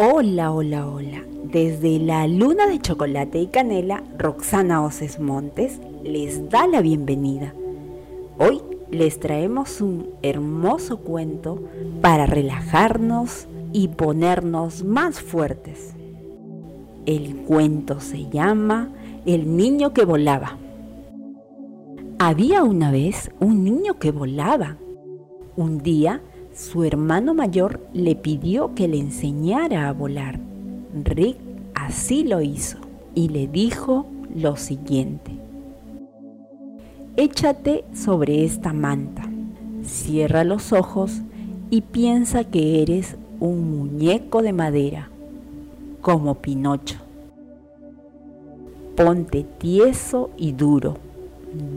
Hola, hola, hola. Desde la luna de chocolate y canela, Roxana Oces Montes les da la bienvenida. Hoy les traemos un hermoso cuento para relajarnos y ponernos más fuertes. El cuento se llama El niño que volaba. Había una vez un niño que volaba. Un día su hermano mayor le pidió que le enseñara a volar. Rick así lo hizo y le dijo lo siguiente. Échate sobre esta manta, cierra los ojos y piensa que eres un muñeco de madera, como Pinocho. Ponte tieso y duro,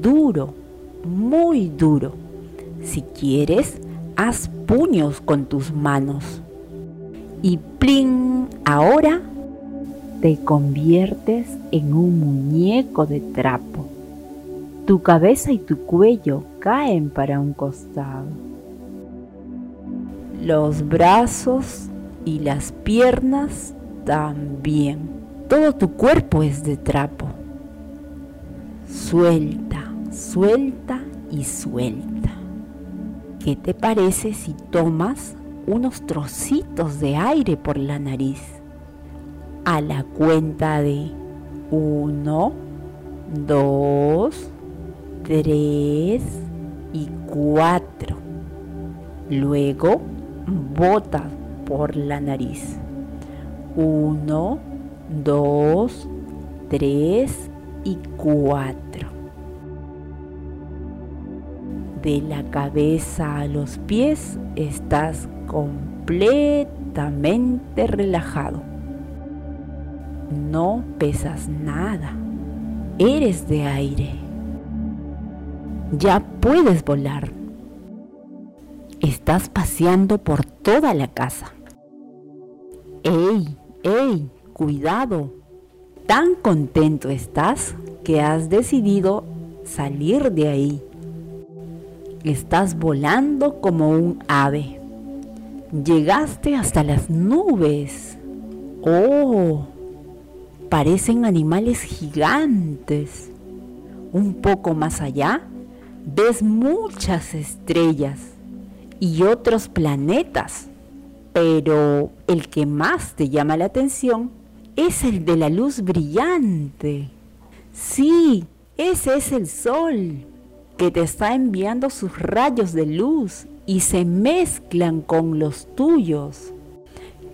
duro, muy duro. Si quieres, haz puños con tus manos. Y plin, ahora te conviertes en un muñeco de trapo. Tu cabeza y tu cuello caen para un costado. Los brazos y las piernas también. Todo tu cuerpo es de trapo. Suelta, suelta y suelta. ¿Qué te parece si tomas unos trocitos de aire por la nariz? A la cuenta de uno, dos, tres y cuatro. Luego bota por la nariz. Uno, dos, tres y cuatro de la cabeza a los pies estás completamente relajado. No pesas nada. Eres de aire. Ya puedes volar. Estás paseando por toda la casa. ¡Ey! ¡Ey! ¡Cuidado! Tan contento estás que has decidido salir de ahí Estás volando como un ave. Llegaste hasta las nubes. Oh, parecen animales gigantes. Un poco más allá, ves muchas estrellas y otros planetas. Pero el que más te llama la atención es el de la luz brillante. Sí, ese es el sol que te está enviando sus rayos de luz y se mezclan con los tuyos.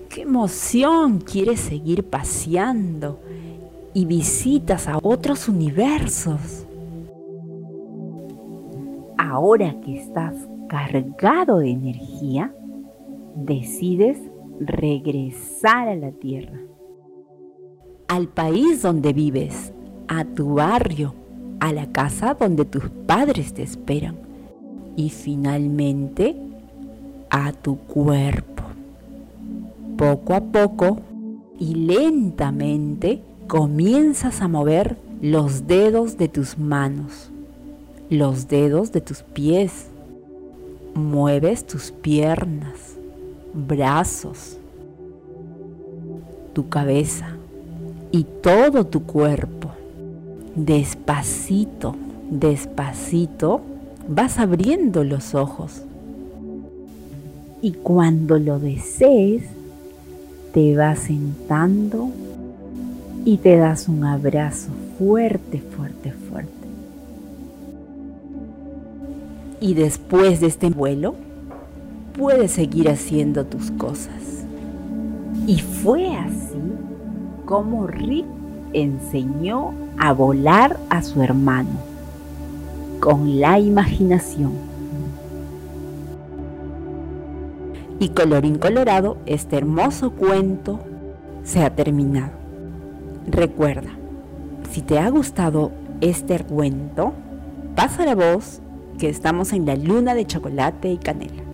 ¡Qué emoción! Quieres seguir paseando y visitas a otros universos. Ahora que estás cargado de energía, decides regresar a la Tierra, al país donde vives, a tu barrio, a la casa donde tus padres te esperan y finalmente a tu cuerpo. Poco a poco y lentamente comienzas a mover los dedos de tus manos, los dedos de tus pies. Mueves tus piernas, brazos, tu cabeza y todo tu cuerpo despacito, despacito, vas abriendo los ojos. Y cuando lo desees, te vas sentando y te das un abrazo fuerte, fuerte, fuerte. Y después de este vuelo, puedes seguir haciendo tus cosas. Y fue así como Rick enseñó a volar a su hermano con la imaginación. Y colorín colorado, este hermoso cuento se ha terminado. Recuerda, si te ha gustado este cuento, pasa la voz que estamos en la luna de chocolate y canela.